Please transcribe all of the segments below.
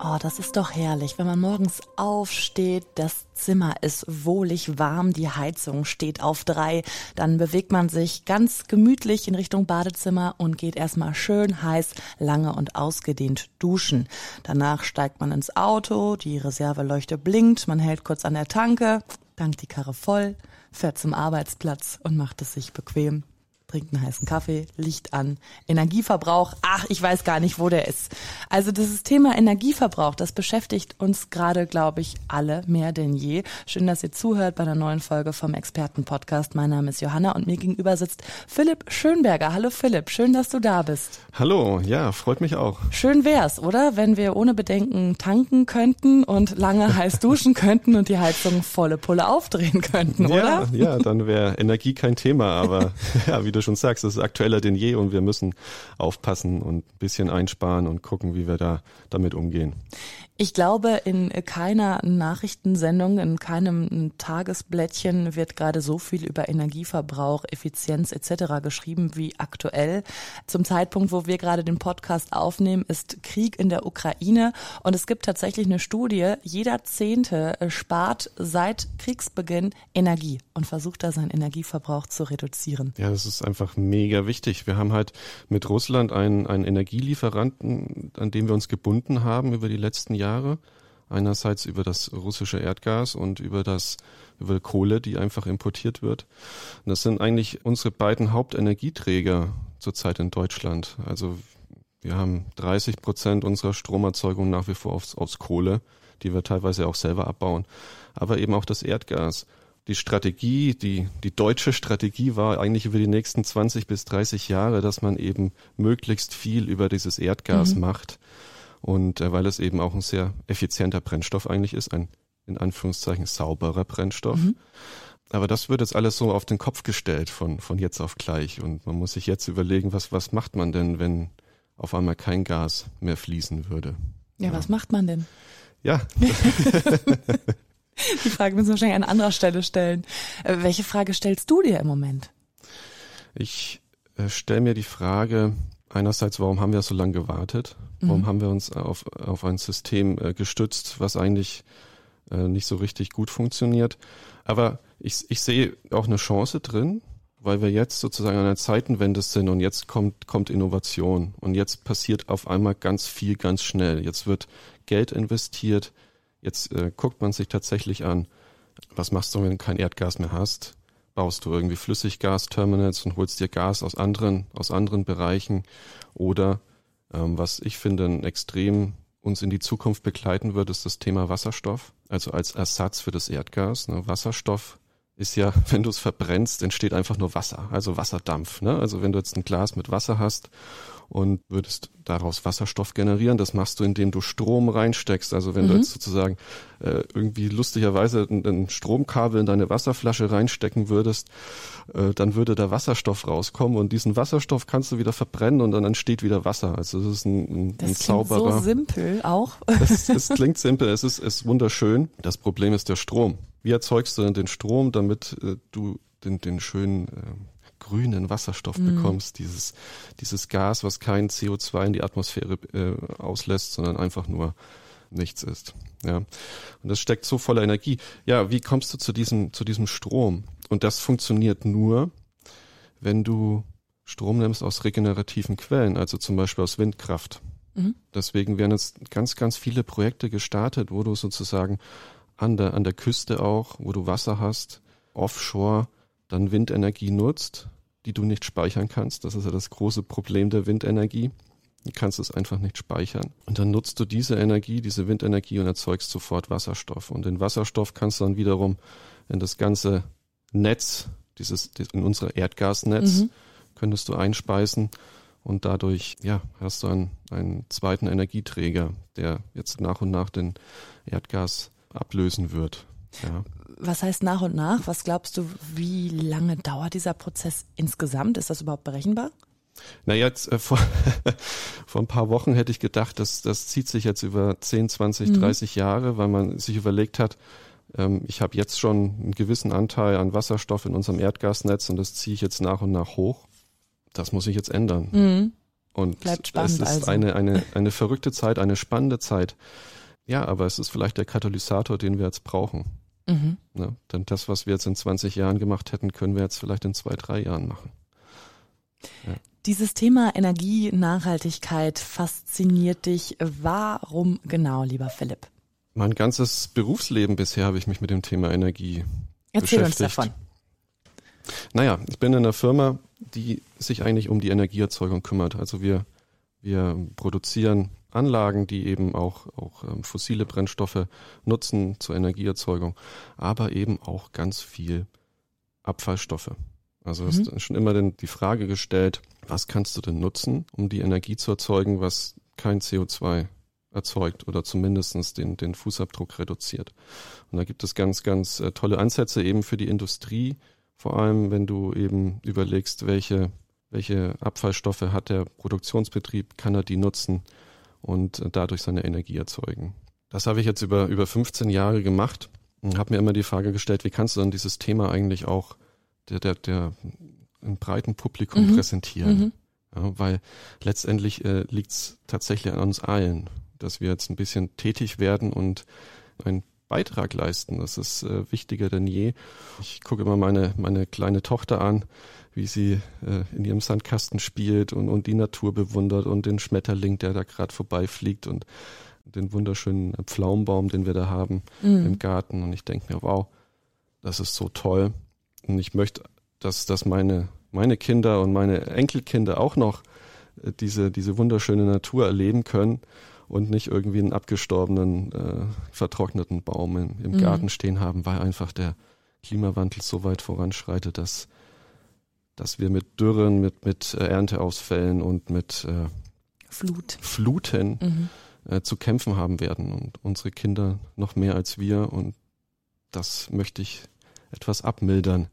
Oh, das ist doch herrlich, wenn man morgens aufsteht, das Zimmer ist wohlig warm, die Heizung steht auf drei, dann bewegt man sich ganz gemütlich in Richtung Badezimmer und geht erstmal schön heiß, lange und ausgedehnt duschen. Danach steigt man ins Auto, die Reserveleuchte blinkt, man hält kurz an der Tanke, tankt die Karre voll, fährt zum Arbeitsplatz und macht es sich bequem trinkt einen heißen Kaffee, Licht an, Energieverbrauch, ach, ich weiß gar nicht, wo der ist. Also dieses Thema Energieverbrauch, das beschäftigt uns gerade, glaube ich, alle mehr denn je. Schön, dass ihr zuhört bei einer neuen Folge vom Expertenpodcast. Mein Name ist Johanna und mir gegenüber sitzt Philipp Schönberger. Hallo Philipp, schön, dass du da bist. Hallo, ja, freut mich auch. Schön wär's, oder? Wenn wir ohne Bedenken tanken könnten und lange heiß duschen könnten und die Heizung volle Pulle aufdrehen könnten, oder? Ja, ja, dann wäre Energie kein Thema, aber ja, wie du schon sagst, es ist aktueller denn je und wir müssen aufpassen und ein bisschen einsparen und gucken, wie wir da damit umgehen. Ich glaube, in keiner Nachrichtensendung, in keinem Tagesblättchen wird gerade so viel über Energieverbrauch, Effizienz etc. geschrieben wie aktuell. Zum Zeitpunkt, wo wir gerade den Podcast aufnehmen, ist Krieg in der Ukraine und es gibt tatsächlich eine Studie, jeder Zehnte spart seit Kriegsbeginn Energie und versucht da seinen Energieverbrauch zu reduzieren. Ja, das ist einfach mega wichtig. Wir haben halt mit Russland einen, einen Energielieferanten, an dem wir uns gebunden haben über die letzten Jahre. Einerseits über das russische Erdgas und über das über Kohle, die einfach importiert wird. Und das sind eigentlich unsere beiden Hauptenergieträger zurzeit in Deutschland. Also wir haben 30 Prozent unserer Stromerzeugung nach wie vor aufs, aufs Kohle, die wir teilweise auch selber abbauen, aber eben auch das Erdgas. Die Strategie, die, die deutsche Strategie war eigentlich über die nächsten 20 bis 30 Jahre, dass man eben möglichst viel über dieses Erdgas mhm. macht und äh, weil es eben auch ein sehr effizienter Brennstoff eigentlich ist, ein in Anführungszeichen sauberer Brennstoff. Mhm. Aber das wird jetzt alles so auf den Kopf gestellt von, von jetzt auf gleich. Und man muss sich jetzt überlegen, was, was macht man denn, wenn auf einmal kein Gas mehr fließen würde? Ja, ja. was macht man denn? Ja. Die Frage müssen wir wahrscheinlich an anderer Stelle stellen. Äh, welche Frage stellst du dir im Moment? Ich äh, stelle mir die Frage, einerseits, warum haben wir so lange gewartet? Warum mhm. haben wir uns auf, auf ein System äh, gestützt, was eigentlich äh, nicht so richtig gut funktioniert? Aber ich, ich sehe auch eine Chance drin, weil wir jetzt sozusagen an einer Zeitenwende sind und jetzt kommt, kommt Innovation und jetzt passiert auf einmal ganz viel, ganz schnell. Jetzt wird Geld investiert, jetzt äh, guckt man sich tatsächlich an, was machst du, wenn du kein Erdgas mehr hast? baust du irgendwie Flüssiggasterminals und holst dir Gas aus anderen, aus anderen Bereichen. Oder ähm, was ich finde, ein extrem uns in die Zukunft begleiten wird, ist das Thema Wasserstoff. Also als Ersatz für das Erdgas. Ne? Wasserstoff ist ja, wenn du es verbrennst, entsteht einfach nur Wasser, also Wasserdampf. Ne? Also wenn du jetzt ein Glas mit Wasser hast und würdest daraus Wasserstoff generieren. Das machst du, indem du Strom reinsteckst. Also wenn mhm. du jetzt sozusagen äh, irgendwie lustigerweise ein, ein, Stromkabel in deine Wasserflasche reinstecken würdest, äh, dann würde da Wasserstoff rauskommen und diesen Wasserstoff kannst du wieder verbrennen und dann entsteht wieder Wasser. Also das ist ein, ein, das ein sauberer. So simpel auch. Es, es klingt simpel, es ist, ist wunderschön. Das Problem ist der Strom. Wie erzeugst du denn den Strom, damit äh, du den, den schönen äh, grünen Wasserstoff mhm. bekommst, dieses, dieses Gas, was kein CO2 in die Atmosphäre äh, auslässt, sondern einfach nur nichts ist. Ja. Und das steckt so voller Energie. Ja, wie kommst du zu diesem, zu diesem Strom? Und das funktioniert nur, wenn du Strom nimmst aus regenerativen Quellen, also zum Beispiel aus Windkraft. Mhm. Deswegen werden jetzt ganz, ganz viele Projekte gestartet, wo du sozusagen an der, an der Küste auch, wo du Wasser hast, offshore, dann Windenergie nutzt, die du nicht speichern kannst. Das ist ja das große Problem der Windenergie. Du kannst es einfach nicht speichern. Und dann nutzt du diese Energie, diese Windenergie und erzeugst sofort Wasserstoff. Und den Wasserstoff kannst du dann wiederum in das ganze Netz, dieses, in unser Erdgasnetz, mhm. könntest du einspeisen. Und dadurch, ja, hast du einen, einen zweiten Energieträger, der jetzt nach und nach den Erdgas ablösen wird. Ja. Was heißt nach und nach? Was glaubst du, wie lange dauert dieser Prozess insgesamt? Ist das überhaupt berechenbar? Na jetzt äh, vor, vor ein paar Wochen hätte ich gedacht, dass das zieht sich jetzt über 10, 20, mhm. 30 Jahre, weil man sich überlegt hat, ähm, ich habe jetzt schon einen gewissen Anteil an Wasserstoff in unserem Erdgasnetz und das ziehe ich jetzt nach und nach hoch. Das muss ich jetzt ändern. Mhm. Und Bleibt spannend, es ist also. eine, eine, eine verrückte Zeit, eine spannende Zeit. Ja, aber es ist vielleicht der Katalysator, den wir jetzt brauchen. Mhm. Ne? Denn das, was wir jetzt in 20 Jahren gemacht hätten, können wir jetzt vielleicht in zwei, drei Jahren machen. Ja. Dieses Thema Energie, Nachhaltigkeit fasziniert dich. Warum genau, lieber Philipp? Mein ganzes Berufsleben bisher habe ich mich mit dem Thema Energie Erzähl beschäftigt. uns davon. Naja, ich bin in einer Firma, die sich eigentlich um die Energieerzeugung kümmert. Also wir, wir produzieren Anlagen, die eben auch, auch ähm, fossile Brennstoffe nutzen zur Energieerzeugung, aber eben auch ganz viel Abfallstoffe. Also mhm. ist schon immer den, die Frage gestellt, was kannst du denn nutzen, um die Energie zu erzeugen, was kein CO2 erzeugt oder zumindestens den, den Fußabdruck reduziert. Und da gibt es ganz, ganz äh, tolle Ansätze eben für die Industrie, vor allem wenn du eben überlegst, welche, welche Abfallstoffe hat der Produktionsbetrieb, kann er die nutzen und dadurch seine Energie erzeugen. Das habe ich jetzt über, über 15 Jahre gemacht und habe mir immer die Frage gestellt, wie kannst du dann dieses Thema eigentlich auch der, der, der im breiten Publikum mhm. präsentieren? Mhm. Ja, weil letztendlich äh, liegt es tatsächlich an uns allen, dass wir jetzt ein bisschen tätig werden und einen Beitrag leisten. Das ist äh, wichtiger denn je. Ich gucke immer meine, meine kleine Tochter an, wie sie äh, in ihrem Sandkasten spielt und, und die Natur bewundert und den Schmetterling, der da gerade vorbeifliegt und den wunderschönen Pflaumenbaum, den wir da haben mhm. im Garten. Und ich denke mir, wow, das ist so toll. Und ich möchte, dass, dass meine, meine Kinder und meine Enkelkinder auch noch äh, diese, diese wunderschöne Natur erleben können und nicht irgendwie einen abgestorbenen, äh, vertrockneten Baum im, im mhm. Garten stehen haben, weil einfach der Klimawandel so weit voranschreitet, dass, dass wir mit Dürren, mit, mit äh, Ernteausfällen und mit äh, Flut. Fluten mhm. äh, zu kämpfen haben werden und unsere Kinder noch mehr als wir und das möchte ich etwas abmildern,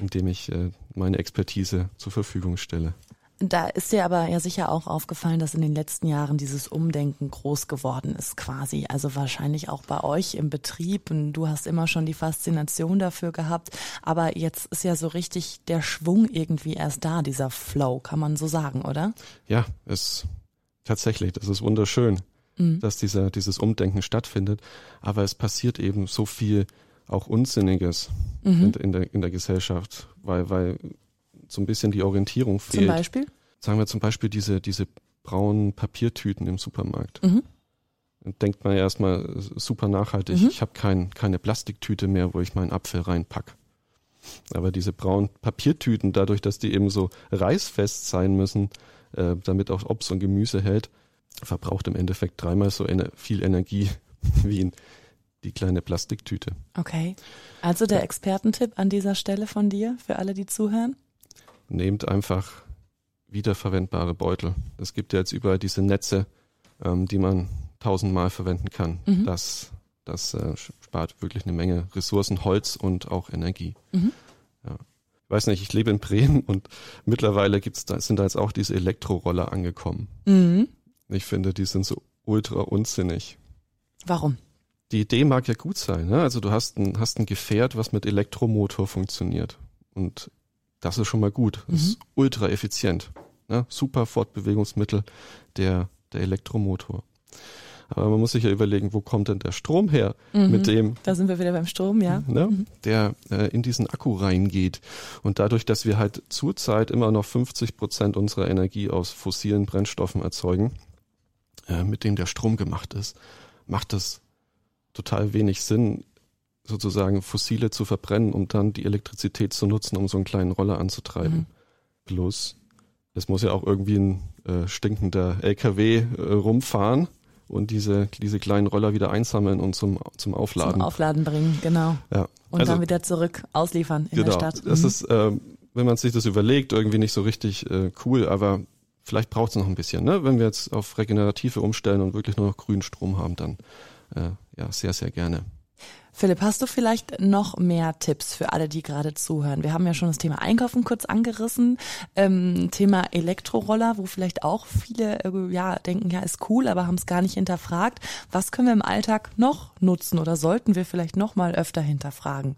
indem ich äh, meine Expertise zur Verfügung stelle. Da ist dir aber ja sicher auch aufgefallen, dass in den letzten Jahren dieses Umdenken groß geworden ist quasi. Also wahrscheinlich auch bei euch im Betrieb. Und du hast immer schon die Faszination dafür gehabt. Aber jetzt ist ja so richtig der Schwung irgendwie erst da, dieser Flow, kann man so sagen, oder? Ja, es tatsächlich, das ist wunderschön, mhm. dass dieser, dieses Umdenken stattfindet. Aber es passiert eben so viel auch Unsinniges mhm. in, in, der, in der Gesellschaft, weil, weil so ein bisschen die Orientierung fehlt. Zum Beispiel? Sagen wir zum Beispiel diese, diese braunen Papiertüten im Supermarkt. Mhm. Denkt man ja erstmal super nachhaltig. Mhm. Ich habe kein, keine Plastiktüte mehr, wo ich meinen Apfel reinpack. Aber diese braunen Papiertüten, dadurch, dass die eben so reißfest sein müssen, äh, damit auch Obst und Gemüse hält, verbraucht im Endeffekt dreimal so ener viel Energie wie in die kleine Plastiktüte. Okay. Also der Expertentipp an dieser Stelle von dir für alle, die zuhören? Nehmt einfach wiederverwendbare Beutel. Es gibt ja jetzt überall diese Netze, ähm, die man tausendmal verwenden kann. Mhm. Das, das äh, spart wirklich eine Menge Ressourcen, Holz und auch Energie. Mhm. Ja. Ich weiß nicht, ich lebe in Bremen und mittlerweile gibt's da, sind da jetzt auch diese Elektroroller angekommen. Mhm. Ich finde, die sind so ultra unsinnig. Warum? Die Idee mag ja gut sein. Ne? Also du hast ein, hast ein Gefährt, was mit Elektromotor funktioniert. Und das ist schon mal gut. Das mhm. ist ultra effizient. Ne? Super Fortbewegungsmittel, der, der Elektromotor. Aber man muss sich ja überlegen, wo kommt denn der Strom her, mhm. mit dem. Da sind wir wieder beim Strom, ja. Ne, mhm. Der äh, in diesen Akku reingeht. Und dadurch, dass wir halt zurzeit immer noch 50 Prozent unserer Energie aus fossilen Brennstoffen erzeugen, äh, mit dem der Strom gemacht ist, macht es total wenig Sinn, sozusagen fossile zu verbrennen, um dann die Elektrizität zu nutzen, um so einen kleinen Roller anzutreiben. Mhm. Plus, es muss ja auch irgendwie ein äh, stinkender LKW äh, rumfahren und diese, diese kleinen Roller wieder einsammeln und zum, zum Aufladen. Zum Aufladen bringen, genau. Ja. Und also, dann wieder zurück ausliefern in genau, der Stadt. Mhm. Das ist, äh, wenn man sich das überlegt, irgendwie nicht so richtig äh, cool, aber vielleicht braucht es noch ein bisschen. Ne? Wenn wir jetzt auf Regenerative umstellen und wirklich nur noch grünen Strom haben, dann äh, ja, sehr, sehr gerne. Philipp, hast du vielleicht noch mehr Tipps für alle, die gerade zuhören? Wir haben ja schon das Thema Einkaufen kurz angerissen, ähm, Thema Elektroroller, wo vielleicht auch viele äh, ja denken, ja ist cool, aber haben es gar nicht hinterfragt. Was können wir im Alltag noch nutzen oder sollten wir vielleicht noch mal öfter hinterfragen?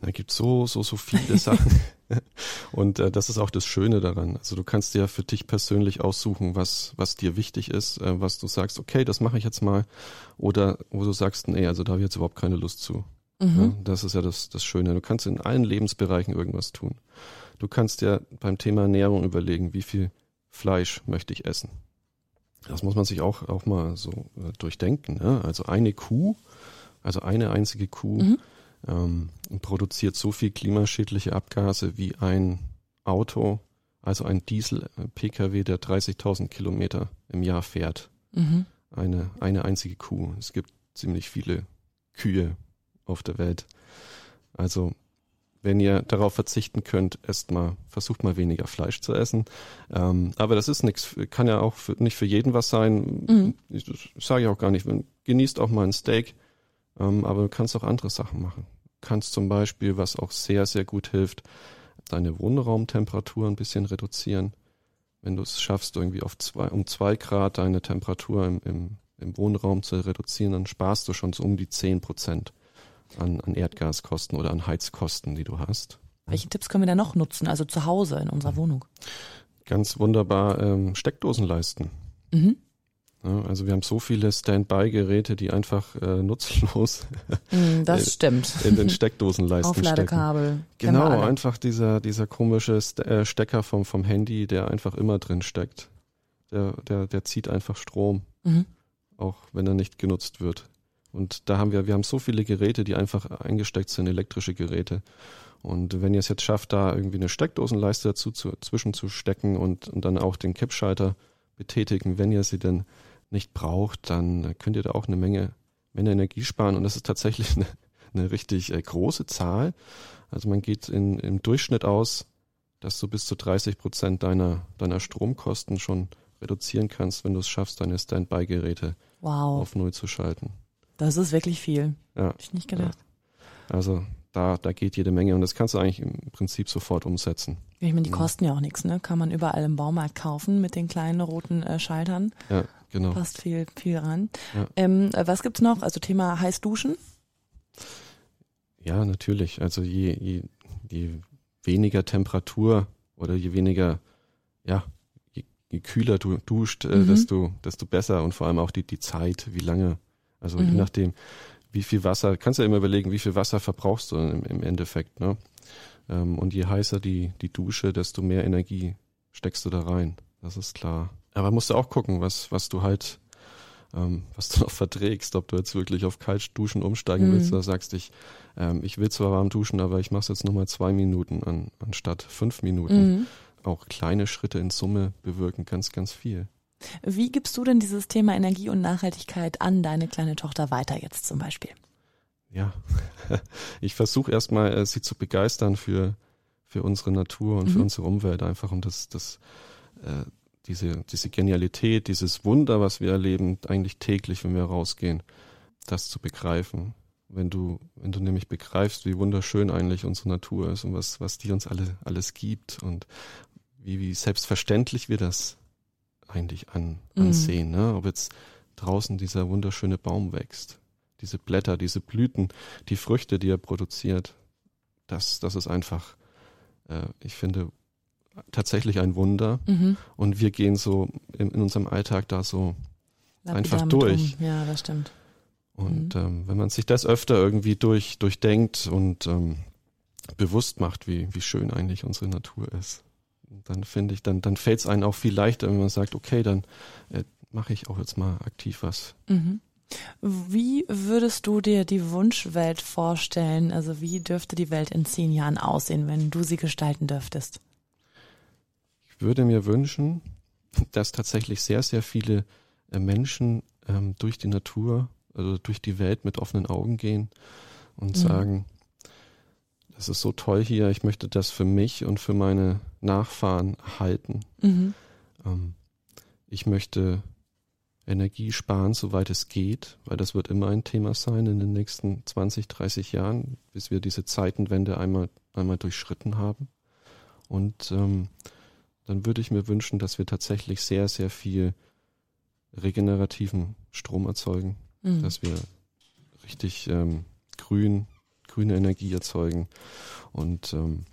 Da gibt so so so viele Sachen. Und äh, das ist auch das Schöne daran. Also du kannst dir für dich persönlich aussuchen, was, was dir wichtig ist, äh, was du sagst, okay, das mache ich jetzt mal. Oder wo du sagst, nee, also da habe ich jetzt überhaupt keine Lust zu. Mhm. Ja, das ist ja das, das Schöne. Du kannst in allen Lebensbereichen irgendwas tun. Du kannst dir beim Thema Ernährung überlegen, wie viel Fleisch möchte ich essen. Das muss man sich auch, auch mal so äh, durchdenken. Ne? Also eine Kuh, also eine einzige Kuh, mhm ähm, produziert so viel klimaschädliche Abgase wie ein Auto, also ein Diesel-Pkw, der 30.000 Kilometer im Jahr fährt. Mhm. Eine, eine einzige Kuh. Es gibt ziemlich viele Kühe auf der Welt. Also wenn ihr darauf verzichten könnt, esst mal, versucht mal weniger Fleisch zu essen. Ähm, aber das ist nichts, kann ja auch für, nicht für jeden was sein. Mhm. Ich, sage ich auch gar nicht. Genießt auch mal ein Steak ähm, aber du kannst auch andere Sachen machen. Du kannst zum Beispiel, was auch sehr, sehr gut hilft, deine Wohnraumtemperatur ein bisschen reduzieren. Wenn du es schaffst, irgendwie auf zwei, um zwei Grad deine Temperatur im, im, im Wohnraum zu reduzieren, dann sparst du schon so um die zehn Prozent an, an Erdgaskosten oder an Heizkosten, die du hast. Welche Tipps können wir da noch nutzen, also zu Hause in unserer Wohnung? Ganz wunderbar ähm, Steckdosen leisten. Mhm. Ja, also wir haben so viele Standby-Geräte, die einfach äh, nutzlos mm, das stimmt. in den Steckdosenleisten Aufladekabel. stecken. Genau, einfach dieser, dieser komische äh, Stecker vom, vom Handy, der einfach immer drin steckt. Der, der, der zieht einfach Strom, mhm. auch wenn er nicht genutzt wird. Und da haben wir, wir haben so viele Geräte, die einfach eingesteckt sind, elektrische Geräte. Und wenn ihr es jetzt schafft, da irgendwie eine Steckdosenleiste dazu zu, zwischen zu stecken und, und dann auch den Kippschalter betätigen, wenn ihr sie denn nicht braucht, dann könnt ihr da auch eine Menge, Menge Energie sparen. Und das ist tatsächlich eine, eine richtig äh, große Zahl. Also man geht in, im Durchschnitt aus, dass du bis zu 30 Prozent deiner, deiner Stromkosten schon reduzieren kannst, wenn du es schaffst, deine Standby-Geräte wow. auf Null zu schalten. Das ist wirklich viel. Ja. Hab ich nicht gedacht. Ja. Also da, da geht jede Menge und das kannst du eigentlich im Prinzip sofort umsetzen. Ich meine, die kosten ja auch nichts, ne? Kann man überall im Baumarkt kaufen mit den kleinen roten äh, Schaltern. Ja, genau. Passt viel, viel ran. Ja. Ähm, was gibt's noch? Also Thema heiß duschen? Ja, natürlich. Also je, je, je weniger Temperatur oder je weniger, ja, je, je kühler du duscht, äh, mhm. desto, desto besser und vor allem auch die, die Zeit, wie lange. Also mhm. je nachdem, wie viel Wasser, kannst du ja immer überlegen, wie viel Wasser verbrauchst du im, im Endeffekt, ne? Ähm, und je heißer die, die Dusche, desto mehr Energie steckst du da rein. Das ist klar. Aber musst du auch gucken, was, was du halt, ähm, was du noch verträgst, ob du jetzt wirklich auf Kaltduschen umsteigen mhm. willst oder sagst ich, ähm, ich will zwar warm duschen, aber ich mache es jetzt nochmal zwei Minuten an, anstatt fünf Minuten. Mhm. Auch kleine Schritte in Summe bewirken ganz, ganz viel. Wie gibst du denn dieses Thema Energie und Nachhaltigkeit an deine kleine Tochter weiter jetzt zum Beispiel? Ja, ich versuche erstmal, äh, sie zu begeistern für, für unsere Natur und mhm. für unsere Umwelt einfach und das, das, äh, diese, diese Genialität, dieses Wunder, was wir erleben, eigentlich täglich, wenn wir rausgehen, das zu begreifen. Wenn du, wenn du nämlich begreifst, wie wunderschön eigentlich unsere Natur ist und was, was die uns alle, alles gibt und wie, wie selbstverständlich wir das eigentlich an, mhm. ansehen, mhm. ne? ob jetzt draußen dieser wunderschöne Baum wächst, diese Blätter, diese Blüten, die Früchte, die er produziert, das, das ist einfach, äh, ich finde, tatsächlich ein Wunder. Mhm. Und wir gehen so in, in unserem Alltag da so Lapidar einfach durch. Um. Ja, das stimmt. Und mhm. ähm, wenn man sich das öfter irgendwie durch, durchdenkt und ähm, bewusst macht, wie, wie schön eigentlich unsere Natur ist, dann finde ich, dann, dann fällt es einem auch viel leichter, wenn man sagt, okay, dann äh, mache ich auch jetzt mal aktiv was. Mhm. Wie würdest du dir die Wunschwelt vorstellen? Also wie dürfte die Welt in zehn Jahren aussehen, wenn du sie gestalten dürftest? Ich würde mir wünschen, dass tatsächlich sehr, sehr viele äh, Menschen ähm, durch die Natur, also durch die Welt mit offenen Augen gehen und mhm. sagen, das ist so toll hier, ich möchte das für mich und für meine Nachfahren halten. Mhm. Ähm, ich möchte Energie sparen, soweit es geht, weil das wird immer ein Thema sein in den nächsten 20, 30 Jahren, bis wir diese Zeitenwende einmal, einmal durchschritten haben. Und ähm, dann würde ich mir wünschen, dass wir tatsächlich sehr, sehr viel regenerativen Strom erzeugen, mhm. dass wir richtig ähm, grün, grüne Energie erzeugen. Und ähm,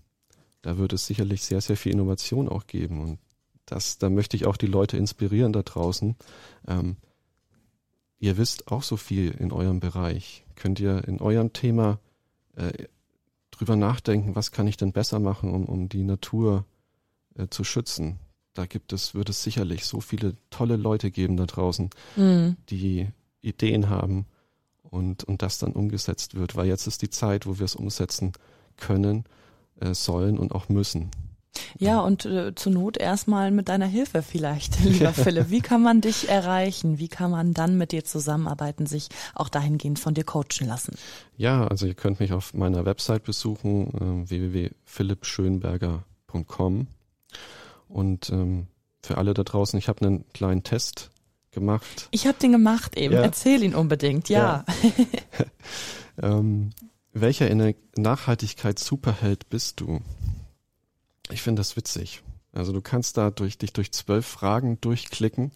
da wird es sicherlich sehr, sehr viel Innovation auch geben. Und das, da möchte ich auch die Leute inspirieren da draußen. Ähm, ihr wisst auch so viel in eurem Bereich. Könnt ihr in eurem Thema äh, drüber nachdenken, was kann ich denn besser machen, um, um die Natur äh, zu schützen? Da gibt es, wird es sicherlich so viele tolle Leute geben da draußen, mhm. die Ideen haben und, und das dann umgesetzt wird, weil jetzt ist die Zeit, wo wir es umsetzen können, äh, sollen und auch müssen. Ja, und äh, zur Not erstmal mit deiner Hilfe vielleicht, lieber Philipp. Wie kann man dich erreichen? Wie kann man dann mit dir zusammenarbeiten, sich auch dahingehend von dir coachen lassen? Ja, also ihr könnt mich auf meiner Website besuchen, äh, www.philippschönberger.com. Und ähm, für alle da draußen, ich habe einen kleinen Test gemacht. Ich habe den gemacht eben. Ja. Erzähl ihn unbedingt, ja. ja. ähm, welcher Nachhaltigkeits-Superheld bist du? Ich finde das witzig. Also du kannst da durch dich durch zwölf Fragen durchklicken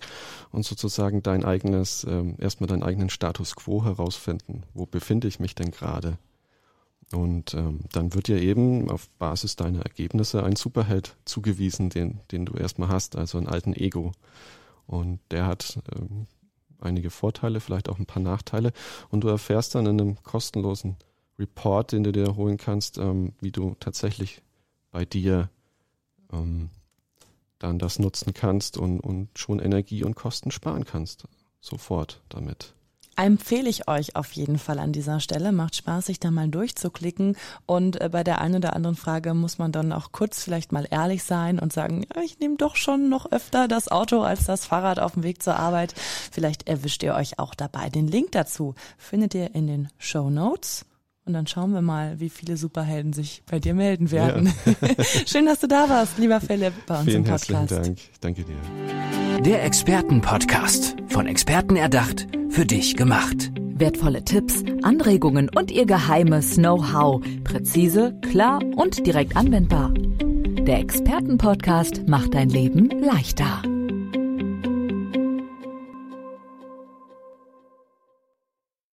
und sozusagen dein eigenes, ähm, erstmal deinen eigenen Status quo herausfinden. Wo befinde ich mich denn gerade? Und ähm, dann wird dir eben auf Basis deiner Ergebnisse ein Superheld zugewiesen, den, den du erstmal hast, also einen alten Ego. Und der hat ähm, einige Vorteile, vielleicht auch ein paar Nachteile. Und du erfährst dann in einem kostenlosen Report, den du dir holen kannst, ähm, wie du tatsächlich bei dir ähm, dann das nutzen kannst und, und schon Energie und Kosten sparen kannst. Sofort damit empfehle ich euch auf jeden Fall an dieser Stelle. Macht Spaß, sich da mal durchzuklicken. Und äh, bei der einen oder anderen Frage muss man dann auch kurz vielleicht mal ehrlich sein und sagen, ja, ich nehme doch schon noch öfter das Auto als das Fahrrad auf dem Weg zur Arbeit. Vielleicht erwischt ihr euch auch dabei. Den Link dazu findet ihr in den Show Notes. Und dann schauen wir mal, wie viele Superhelden sich bei dir melden werden. Ja. Schön, dass du da warst, lieber Philipp, bei uns Vielen im Podcast. Herzlichen Dank. Ich danke dir. Der Expertenpodcast. Von Experten erdacht, für dich gemacht. Wertvolle Tipps, Anregungen und ihr geheimes Know-how. Präzise, klar und direkt anwendbar. Der Expertenpodcast macht dein Leben leichter.